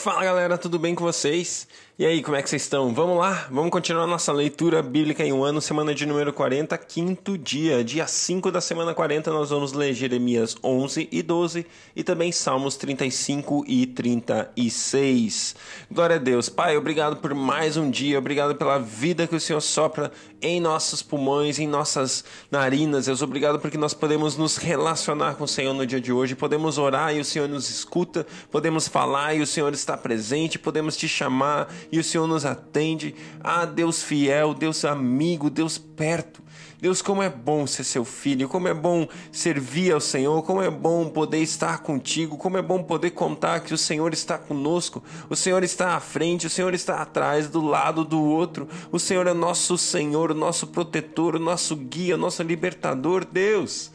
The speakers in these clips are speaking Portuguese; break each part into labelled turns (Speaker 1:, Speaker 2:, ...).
Speaker 1: Fala galera, tudo bem com vocês? E aí, como é que vocês estão? Vamos lá? Vamos continuar nossa leitura bíblica em um ano, semana de número 40, quinto dia. Dia 5 da semana 40, nós vamos ler Jeremias 11 e 12 e também Salmos 35 e 36. Glória a Deus. Pai, obrigado por mais um dia, obrigado pela vida que o Senhor sopra em nossos pulmões, em nossas narinas. Deus, obrigado porque nós podemos nos relacionar com o Senhor no dia de hoje, podemos orar e o Senhor nos escuta, podemos falar e o Senhor está presente, podemos te chamar e o Senhor nos atende. Ah, Deus fiel, Deus amigo, Deus perto. Deus, como é bom ser seu filho, como é bom servir ao Senhor, como é bom poder estar contigo, como é bom poder contar que o Senhor está conosco, o Senhor está à frente, o Senhor está atrás, do lado do outro, o Senhor é nosso Senhor, nosso protetor, nosso guia, nosso libertador, Deus.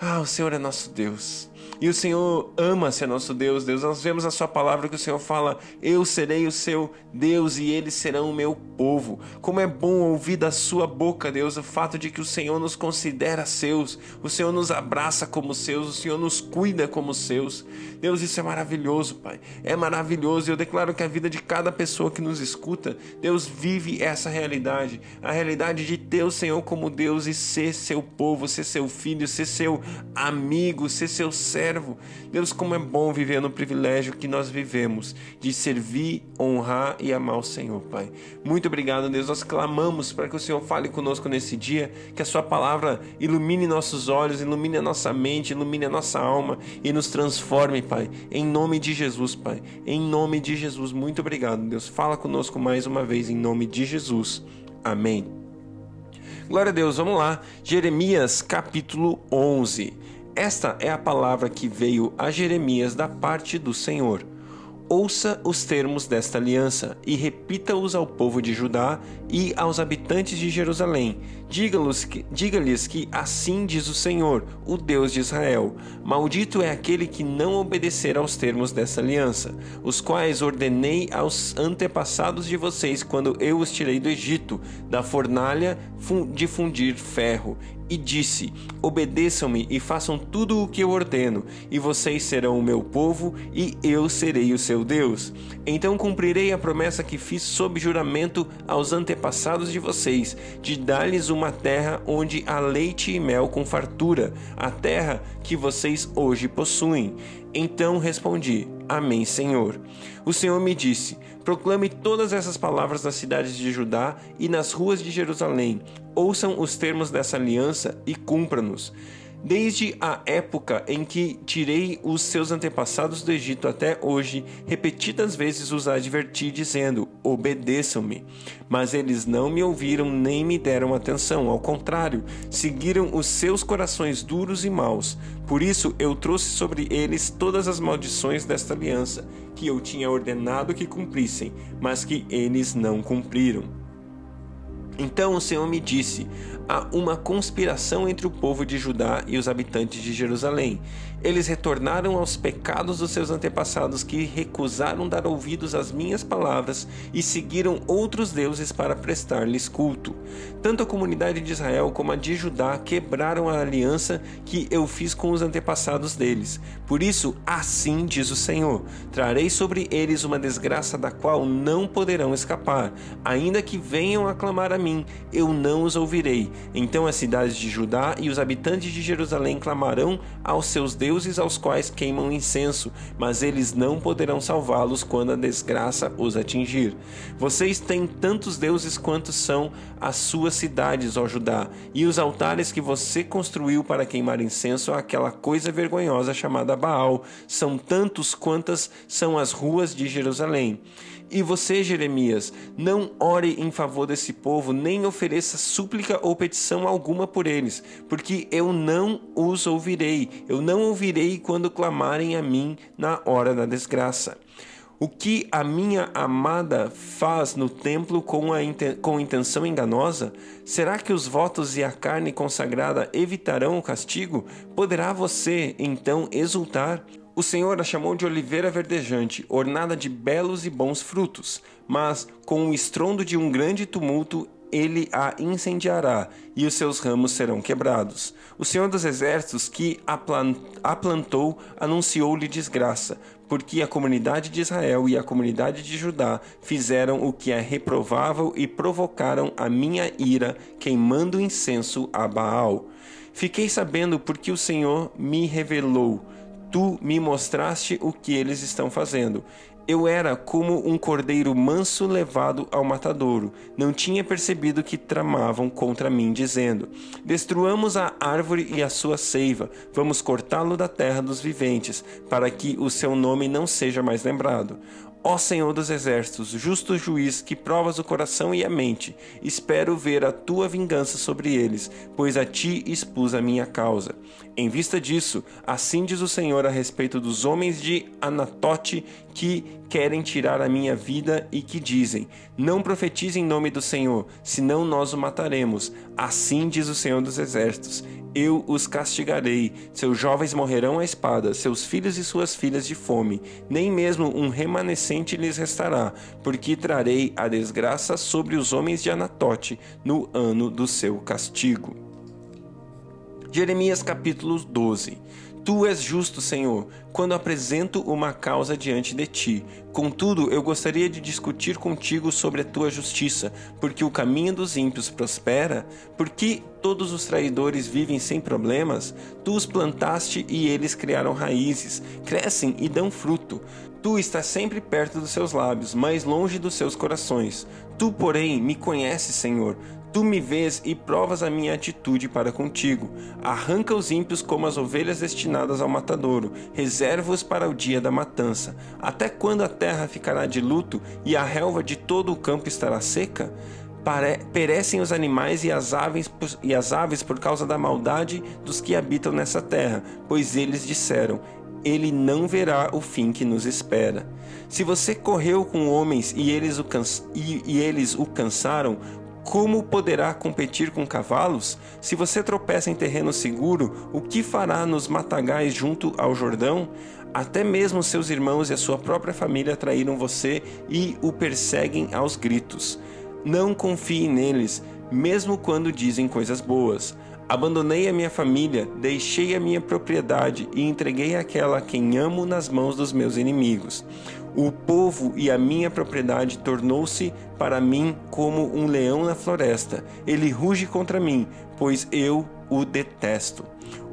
Speaker 1: Ah, o Senhor é nosso Deus. E o Senhor ama ser nosso Deus, Deus. Nós vemos a sua palavra que o Senhor fala: Eu serei o seu Deus e eles serão o meu povo. Como é bom ouvir da sua boca, Deus, o fato de que o Senhor nos considera seus, o Senhor nos abraça como seus, o Senhor nos cuida como seus. Deus, isso é maravilhoso, Pai. É maravilhoso. E eu declaro que a vida de cada pessoa que nos escuta, Deus vive essa realidade, a realidade de ter o Senhor como Deus e ser seu povo, ser seu filho, ser seu amigo, ser seu servo servo. Deus, como é bom viver no privilégio que nós vivemos de servir, honrar e amar o Senhor, Pai. Muito obrigado, Deus. Nós clamamos para que o Senhor fale conosco nesse dia, que a Sua palavra ilumine nossos olhos, ilumine a nossa mente, ilumine a nossa alma e nos transforme, Pai. Em nome de Jesus, Pai. Em nome de Jesus. Muito obrigado, Deus. Fala conosco mais uma vez, em nome de Jesus. Amém. Glória a Deus, vamos lá. Jeremias capítulo 11. Esta é a palavra que veio a Jeremias da parte do Senhor. Ouça os termos desta aliança e repita-os ao povo de Judá e aos habitantes de Jerusalém. Diga-lhes que, diga que assim diz o Senhor, o Deus de Israel: Maldito é aquele que não obedecer aos termos dessa aliança, os quais ordenei aos antepassados de vocês quando eu os tirei do Egito, da fornalha de fundir ferro, e disse: Obedeçam-me e façam tudo o que eu ordeno, e vocês serão o meu povo, e eu serei o seu Deus. Então cumprirei a promessa que fiz sob juramento aos antepassados de vocês, de dar-lhes uma terra onde há leite e mel com fartura, a terra que vocês hoje possuem. Então respondi: Amém, Senhor. O Senhor me disse: Proclame todas essas palavras nas cidades de Judá e nas ruas de Jerusalém. Ouçam os termos dessa aliança e cumpra-nos. Desde a época em que tirei os seus antepassados do Egito até hoje, repetidas vezes os adverti, dizendo: Obedeçam-me. Mas eles não me ouviram nem me deram atenção, ao contrário, seguiram os seus corações duros e maus. Por isso eu trouxe sobre eles todas as maldições desta aliança, que eu tinha ordenado que cumprissem, mas que eles não cumpriram. Então o Senhor me disse: há uma conspiração entre o povo de Judá e os habitantes de Jerusalém. Eles retornaram aos pecados dos seus antepassados que recusaram dar ouvidos às minhas palavras e seguiram outros deuses para prestar-lhes culto. Tanto a comunidade de Israel como a de Judá quebraram a aliança que eu fiz com os antepassados deles. Por isso, assim diz o Senhor: trarei sobre eles uma desgraça da qual não poderão escapar, ainda que venham a clamar a mim, eu não os ouvirei. Então as cidades de Judá e os habitantes de Jerusalém clamarão aos seus deuses aos quais queimam incenso, mas eles não poderão salvá-los quando a desgraça os atingir. Vocês têm tantos deuses quanto são as suas cidades, ó Judá, e os altares que você construiu para queimar incenso àquela coisa vergonhosa chamada Baal são tantos quantas são as ruas de Jerusalém. E você, Jeremias, não ore em favor desse povo, nem ofereça súplica ou petição alguma por eles, porque eu não os ouvirei, eu não ouvirei quando clamarem a mim na hora da desgraça. O que a minha amada faz no templo com, a com intenção enganosa? Será que os votos e a carne consagrada evitarão o castigo? Poderá você então exultar? O Senhor a chamou de oliveira verdejante, ornada de belos e bons frutos, mas com o estrondo de um grande tumulto ele a incendiará e os seus ramos serão quebrados. O Senhor dos Exércitos, que a plantou, anunciou-lhe desgraça, porque a comunidade de Israel e a comunidade de Judá fizeram o que é reprovável e provocaram a minha ira, queimando incenso a Baal. Fiquei sabendo porque o Senhor me revelou. Tu me mostraste o que eles estão fazendo. Eu era como um cordeiro manso levado ao matadouro. Não tinha percebido que tramavam contra mim, dizendo: Destruamos a árvore e a sua seiva, vamos cortá-lo da terra dos viventes, para que o seu nome não seja mais lembrado. Ó Senhor dos Exércitos, justo juiz que provas o coração e a mente, espero ver a tua vingança sobre eles, pois a ti expus a minha causa. Em vista disso, assim diz o Senhor a respeito dos homens de Anatote que querem tirar a minha vida e que dizem: Não profetize em nome do Senhor, senão nós o mataremos. Assim diz o Senhor dos Exércitos eu os castigarei. Seus jovens morrerão à espada, seus filhos e suas filhas de fome. Nem mesmo um remanescente lhes restará, porque trarei a desgraça sobre os homens de Anatote no ano do seu castigo. Jeremias capítulo 12 Tu és justo, Senhor, quando apresento uma causa diante de ti. Contudo, eu gostaria de discutir contigo sobre a tua justiça, porque o caminho dos ímpios prospera, porque todos os traidores vivem sem problemas. Tu os plantaste e eles criaram raízes, crescem e dão fruto. Tu estás sempre perto dos seus lábios, mais longe dos seus corações. Tu, porém, me conheces, Senhor. Tu me vês e provas a minha atitude para contigo. Arranca os ímpios como as ovelhas destinadas ao matadouro, reserva-os para o dia da matança. Até quando a terra ficará de luto e a relva de todo o campo estará seca? perecem os animais e as, aves, e as aves por causa da maldade dos que habitam nessa terra, pois eles disseram: Ele não verá o fim que nos espera. Se você correu com homens e eles o, e, e eles o cansaram, como poderá competir com cavalos? Se você tropeça em terreno seguro, o que fará nos matagais junto ao Jordão? Até mesmo seus irmãos e a sua própria família traíram você e o perseguem aos gritos. Não confie neles, mesmo quando dizem coisas boas. Abandonei a minha família, deixei a minha propriedade e entreguei aquela a quem amo nas mãos dos meus inimigos. O povo e a minha propriedade tornou-se para mim como um leão na floresta. Ele ruge contra mim, pois eu o detesto.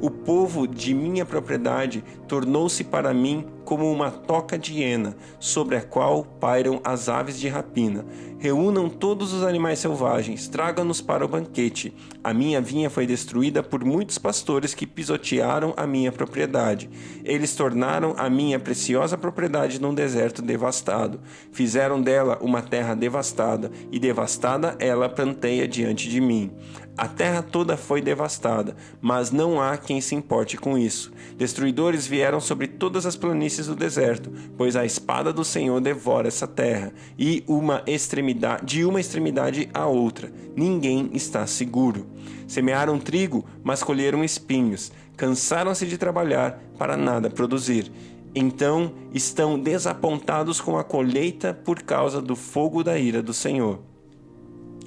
Speaker 1: O povo de minha propriedade tornou-se para mim como uma toca de hiena, sobre a qual pairam as aves de rapina. Reúnam todos os animais selvagens, tragam-nos para o banquete. A minha vinha foi destruída por muitos pastores que pisotearam a minha propriedade. Eles tornaram a minha preciosa propriedade num deserto devastado. Fizeram dela uma terra devastada, e devastada ela planteia diante de mim. A terra toda foi devastada, mas não há quem se importe com isso. Destruidores vieram sobre todas as planícies do deserto, pois a espada do Senhor devora essa terra, e uma extremidade, de uma extremidade à outra. Ninguém está seguro. Semearam trigo, mas colheram espinhos. Cansaram-se de trabalhar para nada produzir. Então estão desapontados com a colheita por causa do fogo da ira do Senhor.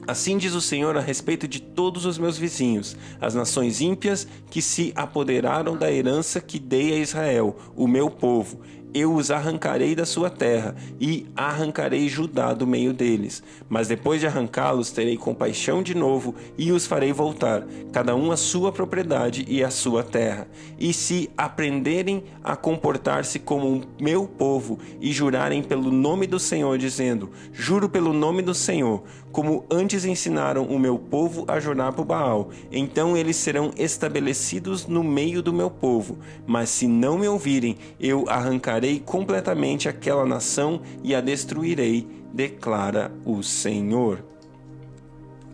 Speaker 1: Assim diz o Senhor a respeito de todos os meus vizinhos, as nações ímpias que se apoderaram da herança que dei a Israel, o meu povo eu os arrancarei da sua terra e arrancarei Judá do meio deles. Mas depois de arrancá-los, terei compaixão de novo e os farei voltar, cada um à sua propriedade e à sua terra. E se aprenderem a comportar-se como o meu povo e jurarem pelo nome do Senhor, dizendo: Juro pelo nome do Senhor, como antes ensinaram o meu povo a jurar por Baal, então eles serão estabelecidos no meio do meu povo. Mas se não me ouvirem, eu arrancarei completamente aquela nação e a destruirei, declara o Senhor.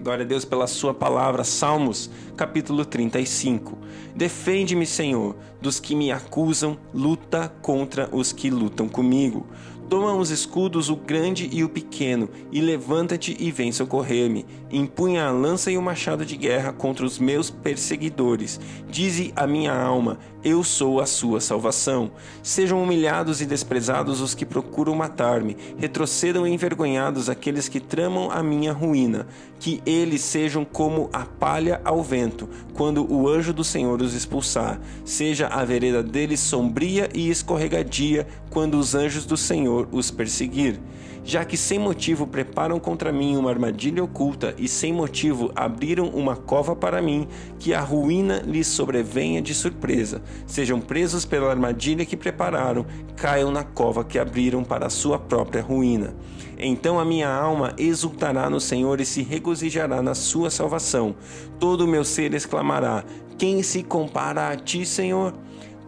Speaker 1: Glória a Deus pela Sua palavra. Salmos, capítulo 35. Defende-me, Senhor, dos que me acusam, luta contra os que lutam comigo. Toma os escudos, o grande e o pequeno, e levanta-te e vem socorrer-me. Empunha a lança e o machado de guerra contra os meus perseguidores. Dize a minha alma: Eu sou a sua salvação. Sejam humilhados e desprezados os que procuram matar-me. Retrocedam envergonhados aqueles que tramam a minha ruína. Que eles sejam como a palha ao vento, quando o anjo do Senhor os expulsar. Seja a vereda deles sombria e escorregadia, quando os anjos do Senhor os perseguir. Já que sem motivo preparam contra mim uma armadilha oculta e sem motivo abriram uma cova para mim, que a ruína lhes sobrevenha de surpresa. Sejam presos pela armadilha que prepararam, caiam na cova que abriram para a sua própria ruína. Então a minha alma exultará no Senhor e se regozijará na sua salvação. Todo o meu ser exclamará: Quem se compara a ti, Senhor?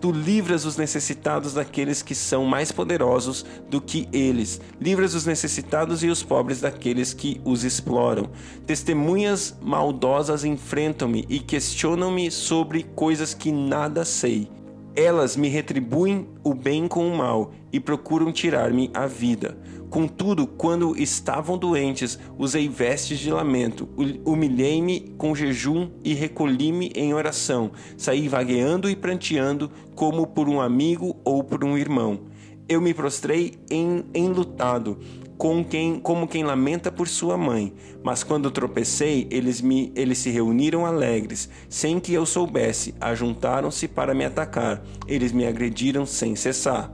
Speaker 1: Tu livras os necessitados daqueles que são mais poderosos do que eles. Livras os necessitados e os pobres daqueles que os exploram. Testemunhas maldosas enfrentam-me e questionam-me sobre coisas que nada sei. Elas me retribuem o bem com o mal e procuram tirar-me a vida. Contudo, quando estavam doentes, usei vestes de lamento, humilhei-me com jejum e recolhi-me em oração. Saí vagueando e pranteando, como por um amigo ou por um irmão. Eu me prostrei em, enlutado, com quem, como quem lamenta por sua mãe. Mas quando tropecei, eles, me, eles se reuniram alegres, sem que eu soubesse, ajuntaram-se para me atacar. Eles me agrediram sem cessar.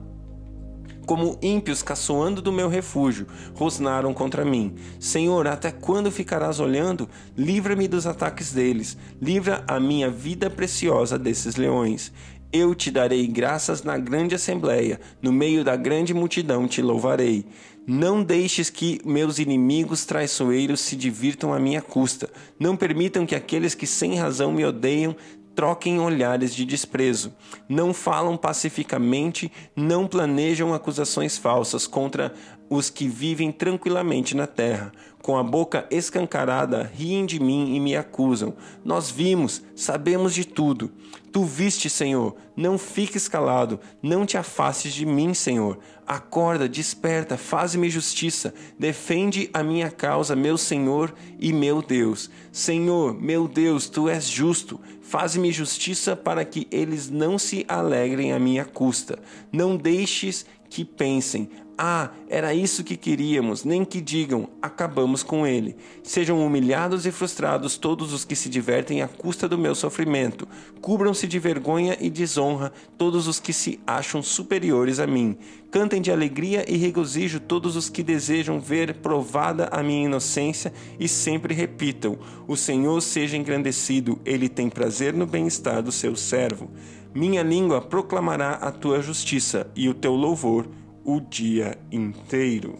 Speaker 1: Como ímpios caçoando do meu refúgio, rosnaram contra mim. Senhor, até quando ficarás olhando? Livra-me dos ataques deles. Livra a minha vida preciosa desses leões. Eu te darei graças na grande assembleia, no meio da grande multidão te louvarei. Não deixes que meus inimigos traiçoeiros se divirtam à minha custa. Não permitam que aqueles que sem razão me odeiam troquem olhares de desprezo. Não falam pacificamente, não planejam acusações falsas contra os que vivem tranquilamente na terra. Com a boca escancarada, riem de mim e me acusam. Nós vimos, sabemos de tudo. Tu viste, Senhor, não fiques calado, não te afastes de mim, Senhor. Acorda, desperta, faz-me justiça, defende a minha causa, meu Senhor e meu Deus. Senhor, meu Deus, tu és justo, faz-me justiça para que eles não se alegrem à minha custa. Não deixes que pensem, ah, era isso que queríamos, nem que digam, acabamos com ele. Sejam humilhados e frustrados todos os que se divertem à custa do meu sofrimento. Cubram-se de vergonha e desonra todos os que se acham superiores a mim. Cantem de alegria e regozijo todos os que desejam ver provada a minha inocência e sempre repitam: O Senhor seja engrandecido, ele tem prazer no bem-estar do seu servo. Minha língua proclamará a tua justiça e o teu louvor o dia inteiro.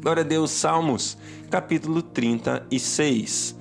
Speaker 1: Glória a Deus, Salmos, capítulo 36.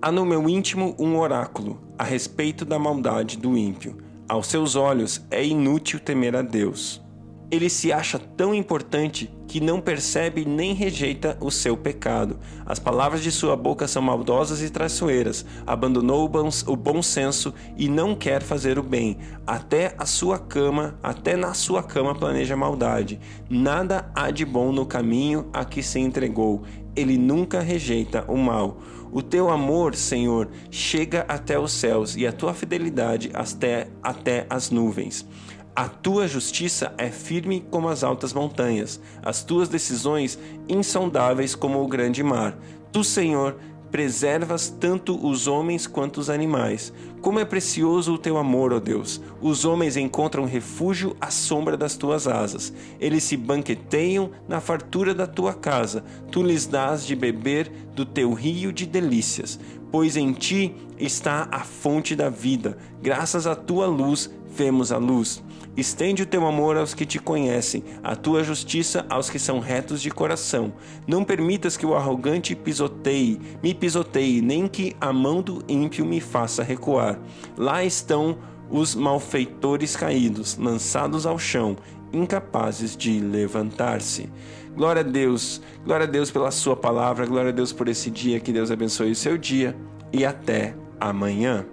Speaker 1: Há no meu íntimo um oráculo a respeito da maldade do ímpio. Aos seus olhos é inútil temer a Deus ele se acha tão importante que não percebe nem rejeita o seu pecado. As palavras de sua boca são maldosas e traiçoeiras. Abandonou o bom senso e não quer fazer o bem. Até a sua cama, até na sua cama planeja maldade. Nada há de bom no caminho a que se entregou. Ele nunca rejeita o mal. O teu amor, Senhor, chega até os céus e a tua fidelidade até, até as nuvens. A tua justiça é firme como as altas montanhas, as tuas decisões insondáveis como o grande mar. Tu, Senhor, preservas tanto os homens quanto os animais. Como é precioso o teu amor, ó Deus! Os homens encontram refúgio à sombra das tuas asas. Eles se banqueteiam na fartura da tua casa. Tu lhes dás de beber do teu rio de delícias, pois em ti está a fonte da vida. Graças à tua luz vemos a luz. Estende o teu amor aos que te conhecem, a tua justiça aos que são retos de coração. Não permitas que o arrogante pisoteie, me pisoteie, nem que a mão do ímpio me faça recuar. Lá estão os malfeitores caídos, lançados ao chão, incapazes de levantar-se. Glória a Deus, glória a Deus pela Sua palavra, glória a Deus por esse dia, que Deus abençoe o seu dia e até amanhã.